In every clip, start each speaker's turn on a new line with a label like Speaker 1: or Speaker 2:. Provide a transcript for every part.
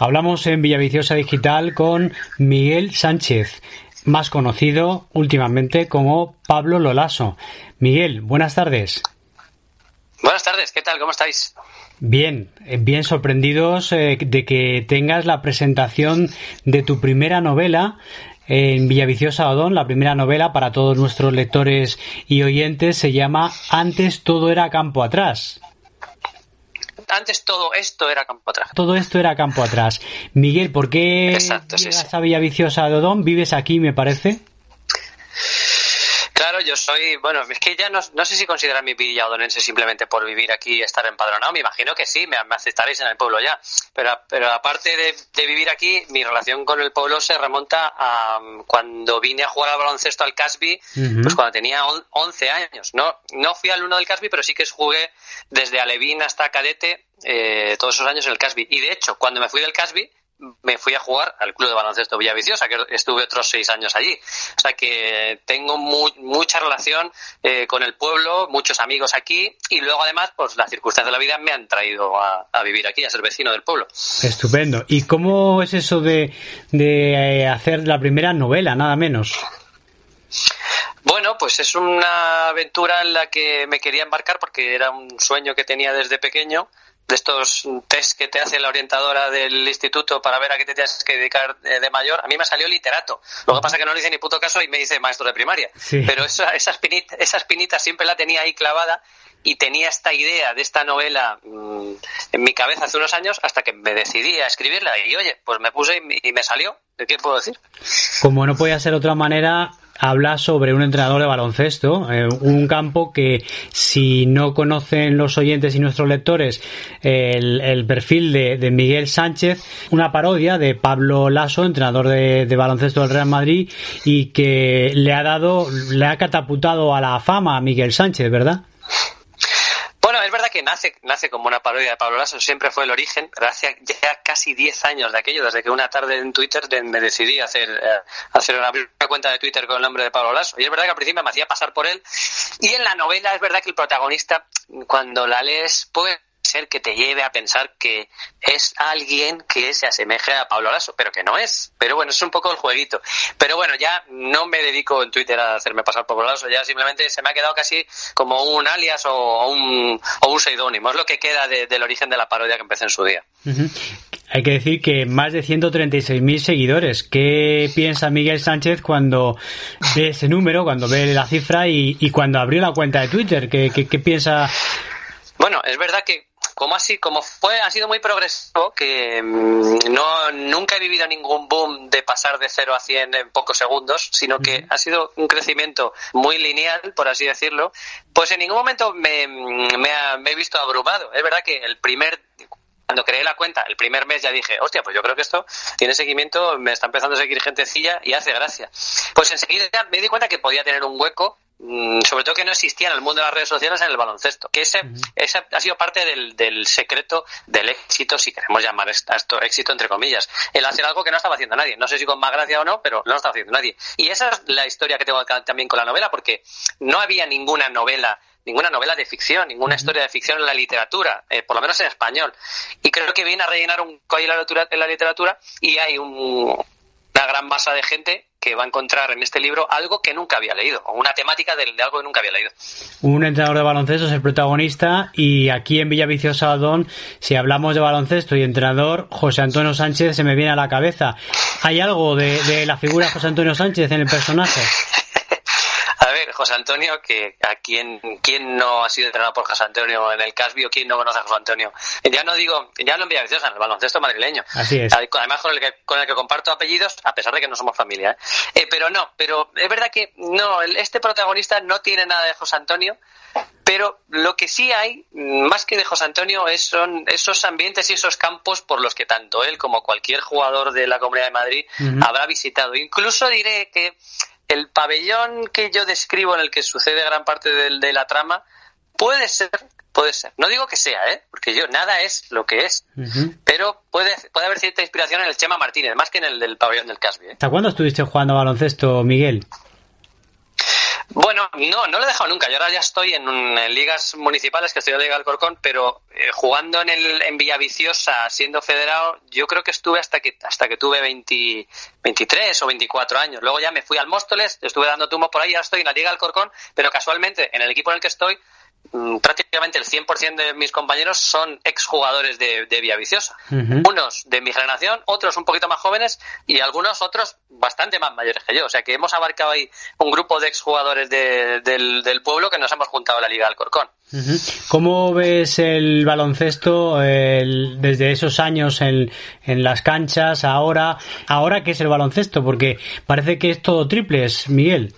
Speaker 1: Hablamos en Villaviciosa Digital con Miguel Sánchez, más conocido últimamente como Pablo Lolaso. Miguel, buenas tardes.
Speaker 2: Buenas tardes, ¿qué tal? ¿Cómo estáis?
Speaker 1: Bien, eh, bien sorprendidos eh, de que tengas la presentación de tu primera novela en Villaviciosa Odón. La primera novela para todos nuestros lectores y oyentes se llama Antes todo era campo atrás
Speaker 2: antes todo esto era campo atrás.
Speaker 1: Todo esto era campo atrás. Miguel, ¿por qué Exacto, llegas a Villaviciosa de Odón? ¿Vives aquí, me parece?
Speaker 2: Claro, yo soy, bueno, es que ya no, no sé si considerar mi Villa Odonense simplemente por vivir aquí y estar empadronado. Me imagino que sí, me, aceptaréis en el pueblo ya. Pero, pero aparte de, vivir aquí, mi relación con el pueblo se remonta a um, cuando vine a jugar al baloncesto al Casby, pues cuando tenía 11 años. No, no fui alumno del Casby, pero sí que jugué desde Alevín hasta Cadete eh, todos esos años en el Casby. Y de hecho, cuando me fui del Casby, me fui a jugar al Club de Baloncesto Villaviciosa, que estuve otros seis años allí. O sea que tengo mucha relación eh, con el pueblo, muchos amigos aquí y luego además pues las circunstancias de la vida me han traído a, vivir aquí, a ser vecino del pueblo.
Speaker 1: Estupendo. ¿Y cómo es eso de, de eh, hacer la primera novela, nada menos?
Speaker 2: Bueno, pues es una aventura en la que me quería embarcar porque era un sueño que tenía desde pequeño de estos test que te hace la orientadora del instituto para ver a qué te tienes que dedicar eh, de mayor, a mí me salió literato. Lo que pasa es que no le hice ni puto caso y me dice maestro de primaria. Pero esa, esa, espinita, esa espinita siempre la tenía ahí clavada y tenía esta idea de esta novela mm, en mi cabeza hace unos años hasta que me decidí a escribirla y oye, pues me puse y, y me salió. ¿De qué puedo decir?
Speaker 1: Como no podía ser otra manera, habla sobre un entrenador de baloncesto, eh, un campo que si no conocen los oyentes y nuestros lectores el, perfil de, Miguel Sánchez, una parodia de Pablo Lasso, entrenador de, de, baloncesto del Real Madrid y que le ha dado, le ha catapultado a la fama a Miguel Sánchez, ¿verdad?
Speaker 2: Nace, nace como una parodia de Pablo Lasso, siempre fue el origen, pero hace ya casi 10 años de aquello, desde que una tarde en Twitter me decidí a hacer, eh, hacer una, cuenta de Twitter con el nombre de Pablo Lasso. Y es verdad que al principio me hacía pasar por él. Y en la novela es verdad que el protagonista, cuando la lees, puede ser que te lleve a pensar que es alguien que se asemeje a Pablo Lasso, pero que no es. Pero bueno, es un poco el jueguito. Pero bueno, ya no me dedico en Twitter a hacerme pasar por Pablo Lasso, ya simplemente se me ha quedado casi como un alias o, un, o un seudónimo. Es lo que queda del origen de la parodia que empecé en su día.
Speaker 1: Hay que decir que más de 136.000 seguidores. ¿Qué piensa Miguel Sánchez cuando ve ese número, cuando ve la cifra y, cuando abrió la cuenta de Twitter? ¿Qué, qué piensa?
Speaker 2: Bueno, es verdad que como así, como fue, ha sido muy progresivo, que mm, no, nunca he vivido ningún boom de pasar de 0 a 100 en pocos segundos, sino que ha sido un crecimiento muy lineal, por así decirlo, pues en ningún momento me, me, me he visto abrumado. Es verdad que el primer cuando creé la cuenta, el primer mes ya dije, hostia, pues yo creo que esto tiene seguimiento, me está empezando a seguir gentecilla y hace gracia. Pues enseguida me di cuenta que podía tener un hueco Mm, sobre todo que no existía en el mundo de las redes sociales en el baloncesto. Que ese, ha sido parte del, secreto del éxito, si queremos llamar esto éxito entre comillas. El hacer algo que no estaba haciendo nadie. No sé si con más gracia o no, pero no lo estaba haciendo nadie. Y esa es la historia que tengo también con la novela, porque no había ninguna novela ninguna novela de ficción, ninguna historia de ficción en la literatura, eh, por lo menos en español. Y creo que viene a rellenar un la en la literatura y hay una gran masa de gente que va a encontrar en este libro algo que nunca había leído, o una temática de, algo que nunca había leído.
Speaker 1: Un entrenador de baloncesto es el protagonista y aquí en Villaviciosa Adón, si hablamos de baloncesto y entrenador, José Antonio Sánchez se me viene a la cabeza. ¿Hay algo de, de la figura de José Antonio Sánchez en el personaje?
Speaker 2: José Antonio, que a quien, quién no ha sido entrenado por José Antonio en el Casbio, quién no conoce a José Antonio. Ya no digo, ya no en Villaviciosa, en el baloncesto madrileño.
Speaker 1: Así es.
Speaker 2: Además con el que, con el que comparto apellidos, a pesar de que no somos familia. ¿eh? Eh, pero no, pero es verdad que no, este protagonista no tiene nada de José Antonio, pero lo que sí hay, más que de José Antonio, es, son esos ambientes y esos campos por los que tanto él como cualquier jugador de la Comunidad de Madrid habrá visitado. Incluso diré que el pabellón que yo describo en el que sucede gran parte de, la trama puede ser, puede ser. No digo que sea, ¿eh? Porque yo nada es lo que es. Pero puede, puede haber cierta inspiración en el Chema Martínez, más que en el del pabellón del Casby. ¿eh?
Speaker 1: ¿Hasta cuándo estuviste jugando baloncesto, Miguel?
Speaker 2: Bueno, no, no lo he dejado nunca. Yo ahora ya estoy en, ligas municipales, que estoy en la Liga Alcorcón, pero eh, jugando en el en Villaviciosa, siendo federado, yo creo que estuve hasta que hasta que tuve 20, 23 o 24 años. Luego ya me fui al Móstoles, estuve dando tumo por ahí, ahora estoy en la Liga Alcorcón, pero casualmente en el equipo en el que estoy prácticamente el 100% de mis compañeros son exjugadores de, de Vía Viciosa. Unos de mi generación, otros un poquito más jóvenes y algunos otros bastante más mayores que yo. O sea que hemos abarcado ahí un grupo de exjugadores de, del, pueblo que nos hemos juntado a la Liga del Corcón.
Speaker 1: ¿Cómo ves el baloncesto desde esos años en, en, las canchas, ahora? ¿Ahora qué es el baloncesto? Porque parece que es todo triples, Miguel.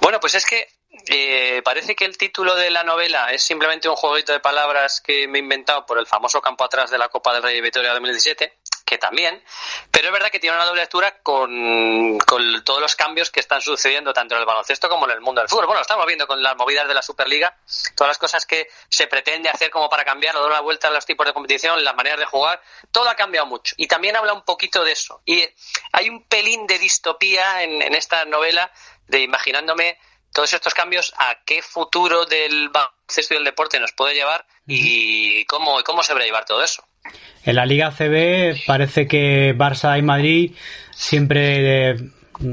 Speaker 2: Bueno, pues es que eh, parece que el título de la novela es simplemente un jueguito de palabras que me he inventado por el famoso campo atrás de la Copa del Rey de Victoria 2017, que también, pero es verdad que tiene una doble lectura con, todos los cambios que están sucediendo tanto en el baloncesto como en el mundo del fútbol. Bueno, estamos viendo con las movidas de la Superliga, todas las cosas que se pretende hacer como para cambiar dar una vuelta a los tipos de competición, las maneras de jugar, todo ha cambiado mucho. Y también habla un poquito de eso. Y hay un pelín de distopía en, en esta novela de imaginándome todos estos cambios a qué futuro del baloncesto y del deporte nos puede llevar y cómo, cómo se llevar todo eso.
Speaker 1: En la Liga CB parece que Barça y Madrid siempre eh,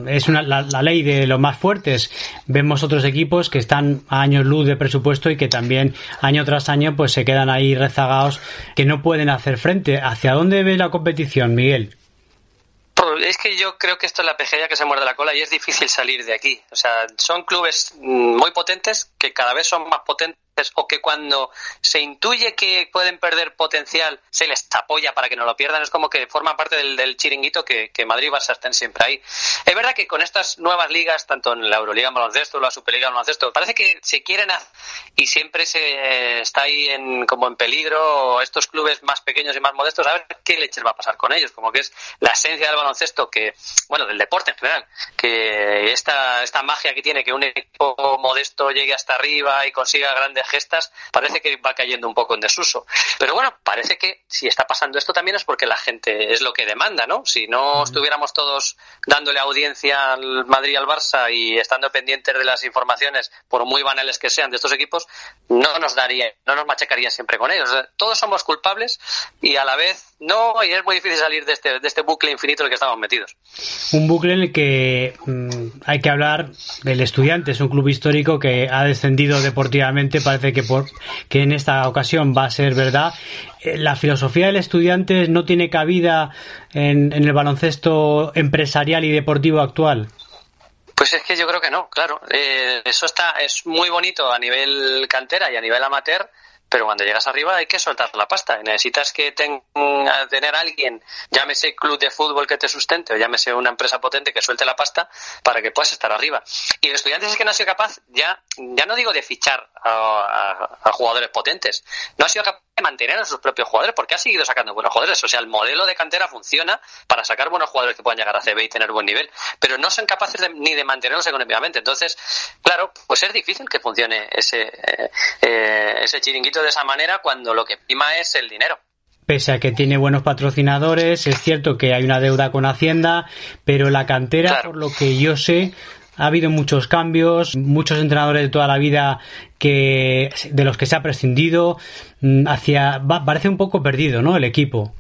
Speaker 1: es una, la, ley de los más fuertes. Vemos otros equipos que están a años luz de presupuesto y que también año tras año pues se quedan ahí rezagados que no pueden hacer frente. ¿Hacia dónde ve la competición, Miguel?
Speaker 2: Es que yo creo que esto es la pejería que se muerde la cola y es difícil salir de aquí. O sea, son clubes muy potentes que cada vez son más potentes o que cuando se intuye que pueden perder potencial se les apoya para que no lo pierdan. Es como que forma parte del, chiringuito que, Madrid y Barça estén siempre ahí. Es verdad que con estas nuevas ligas, tanto en la Euroliga en baloncesto la Superliga en baloncesto, parece que se quieren y siempre se está ahí en, como en peligro estos clubes más pequeños y más modestos a ver qué leches va a pasar con ellos, como que es la esencia del baloncesto que, bueno, del deporte en general, que esta, esta magia que tiene que un equipo modesto llegue hasta arriba y consiga grandes gestas, parece que va cayendo un poco en desuso. Pero bueno, parece que si está pasando esto también es porque la gente es lo que demanda, ¿no? Si no estuviéramos todos dándole audiencia al Madrid y al Barça y estando pendientes de las informaciones, por muy banales que sean, de estos equipos, no nos daría, no nos machacaría siempre con ellos. Todos somos culpables y a la vez no, y es muy difícil salir de este, de este bucle infinito en el que estamos metidos.
Speaker 1: Un bucle en el que mm, hay que hablar del estudiante, es un club histórico que ha descendido deportivamente, parece que, por, que en esta ocasión va a ser verdad. Eh, la filosofía del estudiante no tiene cabida en, el baloncesto empresarial y deportivo actual.
Speaker 2: Pues es que yo creo que no, claro. Eh, eso está, es muy bonito a nivel cantera y a nivel amateur, pero cuando llegas arriba hay que soltar la pasta. Necesitas que tener alguien, llámese club de fútbol que te sustente o llámese una empresa potente que suelte la pasta para que puedas estar arriba. Y el estudiante es que no ha sido capaz, ya, ya no digo de fichar a, jugadores potentes, no ha sido capaz mantener a sus propios jugadores porque ha seguido sacando buenos jugadores. O sea, el modelo de cantera funciona para sacar buenos jugadores que puedan llegar a CB y tener buen nivel, pero no son capaces ni de mantenerlos económicamente. Entonces, claro, pues es difícil que funcione ese, eh, eh, ese chiringuito de esa manera cuando lo que prima es el dinero.
Speaker 1: Pese a que tiene buenos patrocinadores, es cierto que hay una deuda con Hacienda, pero la cantera, por lo que yo sé, ha habido muchos cambios, muchos entrenadores de toda la vida que de los que se ha prescindido, mm, hacia parece un poco perdido, ¿no? El equipo.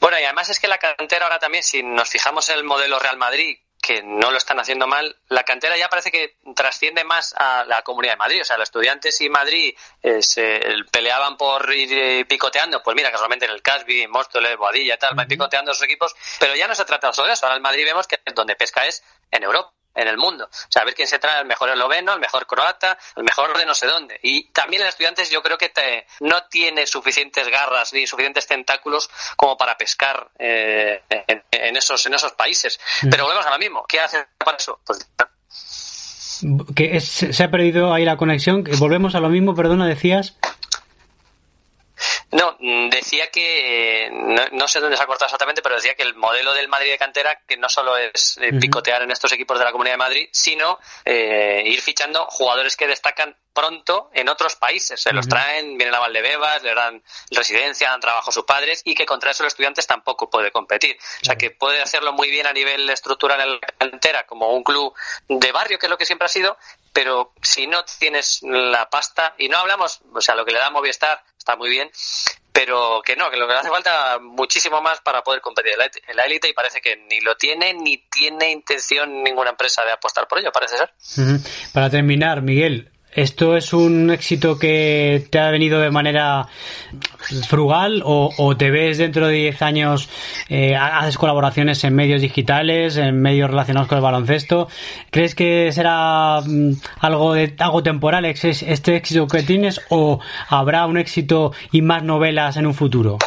Speaker 2: Bueno, y además es que la cantera ahora también, si nos fijamos en el modelo Real Madrid, que no lo están haciendo mal, la cantera ya parece que trasciende más a la Comunidad de Madrid. O sea, los estudiantes y Madrid eh, se peleaban por ir eh, picoteando. Pues mira, casualmente en el Casby, Móstoles, Boadilla y tal, van picoteando esos equipos. Pero ya no se trata solo de eso. Ahora en Madrid vemos que donde pesca es en Europa en el mundo. O sea, a ver quién se trae el mejor esloveno, el mejor croata, el mejor de no sé dónde. Y también el estudiantes yo creo que no tiene suficientes garras ni suficientes tentáculos como para pescar eh, en, esos, en esos países. Mm. Pero volvemos a lo mismo. ¿Qué hace para eso? Pues
Speaker 1: que se ha perdido ahí la conexión. Volvemos a lo mismo, perdona, decías.
Speaker 2: No, mm, decía que, no, sé dónde se ha cortado exactamente, pero decía que el modelo del Madrid de cantera, que no solo es eh, picotear en estos equipos de la Comunidad de Madrid, sino eh, ir fichando jugadores que destacan pronto en otros países. Se los traen, vienen a Valdebebas, le dan residencia, dan trabajo a sus padres y que contra eso el estudiante tampoco puede competir. O sea que puede hacerlo muy bien a nivel estructural en la cantera como un club de barrio, que es lo que siempre ha sido, pero si no tienes la pasta, y no hablamos, o sea, lo que le da Movistar está muy bien, pero que no, que lo que le hace falta muchísimo más para poder competir en la élite y parece que ni lo tiene ni tiene intención ninguna empresa de apostar por ello, parece ser.
Speaker 1: Para terminar, Miguel, ¿Esto es un éxito que te ha venido de manera frugal o, te ves dentro de 10 años, eh, haces colaboraciones en medios digitales, en medios relacionados con el baloncesto? ¿Crees que será mm, algo, de, algo temporal este éxito que tienes o habrá un éxito y más novelas en un futuro?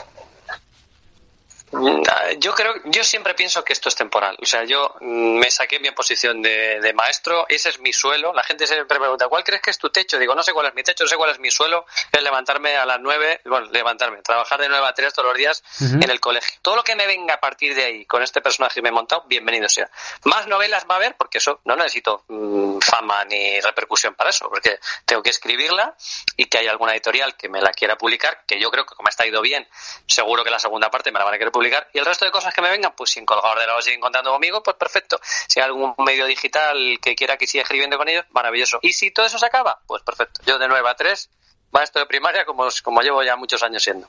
Speaker 2: Mm, yo creo, yo siempre pienso que esto es temporal. O sea, yo mm, me saqué mi posición de, maestro, ese es mi suelo. La gente siempre me pregunta, ¿cuál crees que es tu techo? Digo, no sé cuál es mi techo, no sé cuál es mi suelo. Es levantarme a las nueve, bueno, levantarme, trabajar de nueve a tres todos los días en el colegio. Todo lo que me venga a partir de ahí con este personaje que me he montado, bienvenido sea. Más novelas va a haber, porque eso no necesito mm, fama ni repercusión para eso, porque tengo que escribirla y que haya alguna editorial que me la quiera publicar, que yo creo que como está ido bien, seguro que la segunda parte me la van a querer publicar y el resto de cosas que me vengan, pues si en de la siguen contando conmigo, pues perfecto. Si hay algún medio digital que quiera que siga escribiendo con ellos, maravilloso. Y si todo eso se acaba, pues perfecto. Yo de 9 a 3 maestro de primaria como, como llevo ya muchos años siendo.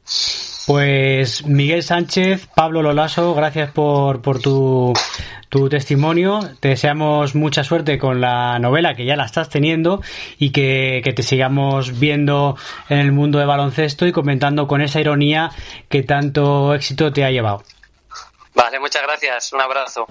Speaker 1: Pues Miguel Sánchez, Pablo Lolaso, gracias por, por tu, tu testimonio. Te deseamos mucha suerte con la novela que ya la estás teniendo y que, que te sigamos viendo en el mundo de baloncesto y comentando con esa ironía que tanto éxito te ha llevado.
Speaker 2: Vale, muchas gracias. Un abrazo.